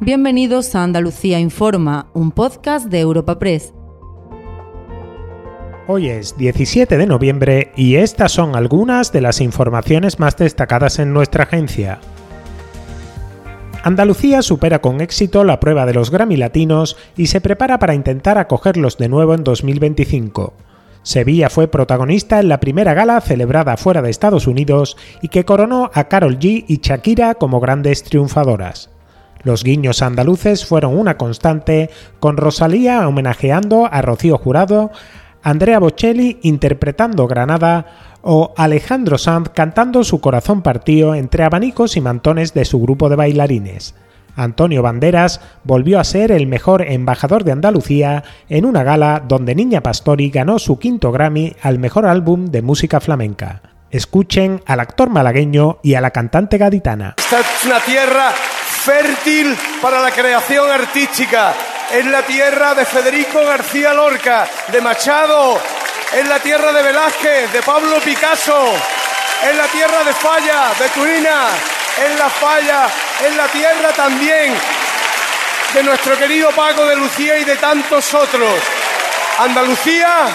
Bienvenidos a Andalucía Informa, un podcast de Europa Press. Hoy es 17 de noviembre y estas son algunas de las informaciones más destacadas en nuestra agencia. Andalucía supera con éxito la prueba de los Grammy Latinos y se prepara para intentar acogerlos de nuevo en 2025. Sevilla fue protagonista en la primera gala celebrada fuera de Estados Unidos y que coronó a Carol G y Shakira como grandes triunfadoras. Los guiños andaluces fueron una constante, con Rosalía homenajeando a Rocío Jurado, Andrea Bocelli interpretando Granada o Alejandro Sanz cantando su corazón partido entre abanicos y mantones de su grupo de bailarines. Antonio Banderas volvió a ser el mejor embajador de Andalucía en una gala donde Niña Pastori ganó su quinto Grammy al mejor álbum de música flamenca. Escuchen al actor malagueño y a la cantante gaditana. Esta es una tierra fértil para la creación artística. Es la tierra de Federico García Lorca, de Machado, es la tierra de Velázquez, de Pablo Picasso, es la tierra de Falla, de Turina, es la Falla, es la tierra también de nuestro querido Paco de Lucía y de tantos otros. Andalucía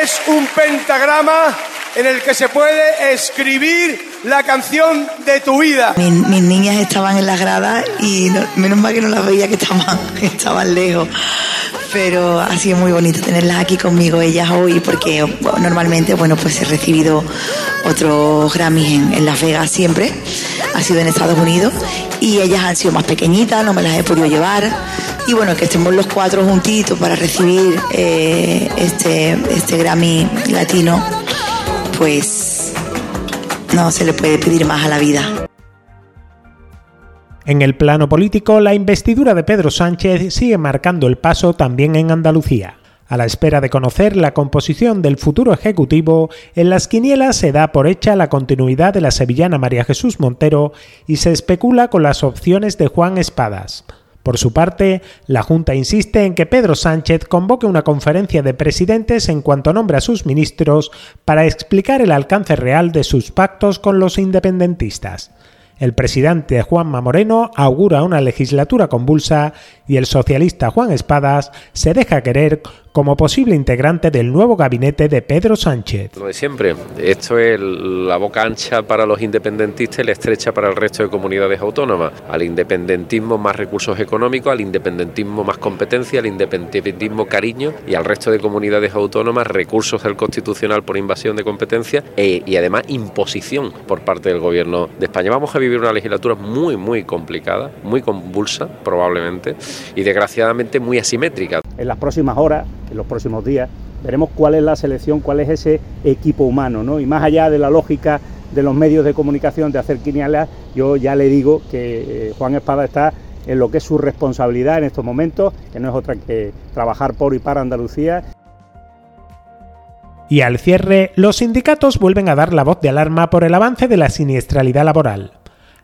es un pentagrama en el que se puede escribir la canción de tu vida. Mis, niñas estaban en las gradas y menos mal que no las veía que estaban, lejos. Pero ha sido muy bonito tenerlas aquí conmigo, ellas hoy, porque normalmente, bueno, pues he recibido otros Grammys en, en Las Vegas siempre, ha sido en Estados Unidos, y ellas han sido más pequeñitas, no me las he podido llevar. Y bueno, que estemos los cuatro juntitos para recibir eh, este, este Grammy latino pues no se le puede pedir más a la vida. En el plano político, la investidura de Pedro Sánchez sigue marcando el paso también en Andalucía. A la espera de conocer la composición del futuro Ejecutivo, en las quinielas se da por hecha la continuidad de la sevillana María Jesús Montero y se especula con las opciones de Juan Espadas. Por su parte, la Junta insiste en que Pedro Sánchez convoque una conferencia de presidentes en cuanto nombre a sus ministros para explicar el alcance real de sus pactos con los independentistas. El presidente Juanma Moreno augura una legislatura convulsa y el socialista Juan Espadas se deja querer como posible integrante del nuevo gabinete de Pedro Sánchez. Lo de siempre, esto es la boca ancha para los independentistas y la estrecha para el resto de comunidades autónomas. Al independentismo más recursos económicos, al independentismo más competencia, al independentismo cariño y al resto de comunidades autónomas recursos del constitucional por invasión de competencia e, y además imposición por parte del gobierno de España. Vamos a vivir una legislatura muy, muy complicada, muy convulsa probablemente y desgraciadamente muy asimétrica. En las próximas horas en los próximos días. Veremos cuál es la selección, cuál es ese equipo humano, ¿no? Y más allá de la lógica de los medios de comunicación de hacer quinielas, yo ya le digo que eh, Juan Espada está en lo que es su responsabilidad en estos momentos, que no es otra que trabajar por y para Andalucía. Y al cierre, los sindicatos vuelven a dar la voz de alarma por el avance de la siniestralidad laboral.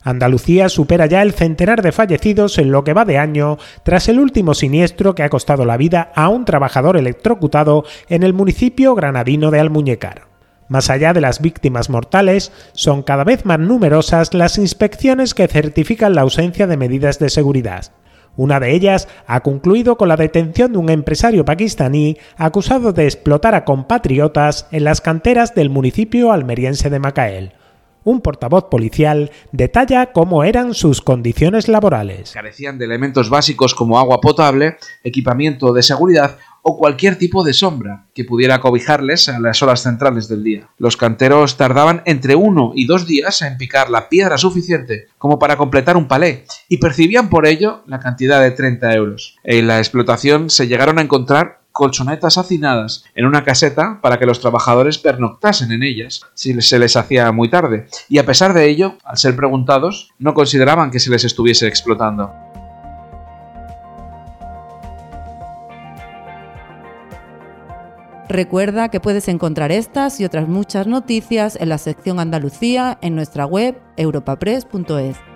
Andalucía supera ya el centenar de fallecidos en lo que va de año tras el último siniestro que ha costado la vida a un trabajador electrocutado en el municipio granadino de Almuñécar. Más allá de las víctimas mortales, son cada vez más numerosas las inspecciones que certifican la ausencia de medidas de seguridad. Una de ellas ha concluido con la detención de un empresario pakistaní acusado de explotar a compatriotas en las canteras del municipio almeriense de Macael un portavoz policial detalla cómo eran sus condiciones laborales. Carecían de elementos básicos como agua potable, equipamiento de seguridad o cualquier tipo de sombra que pudiera cobijarles a las horas centrales del día. Los canteros tardaban entre uno y dos días en picar la piedra suficiente como para completar un palé y percibían por ello la cantidad de 30 euros. En la explotación se llegaron a encontrar colchonetas hacinadas en una caseta para que los trabajadores pernoctasen en ellas si se les hacía muy tarde, y a pesar de ello, al ser preguntados, no consideraban que se les estuviese explotando. Recuerda que puedes encontrar estas y otras muchas noticias en la sección Andalucía en nuestra web europapress.es.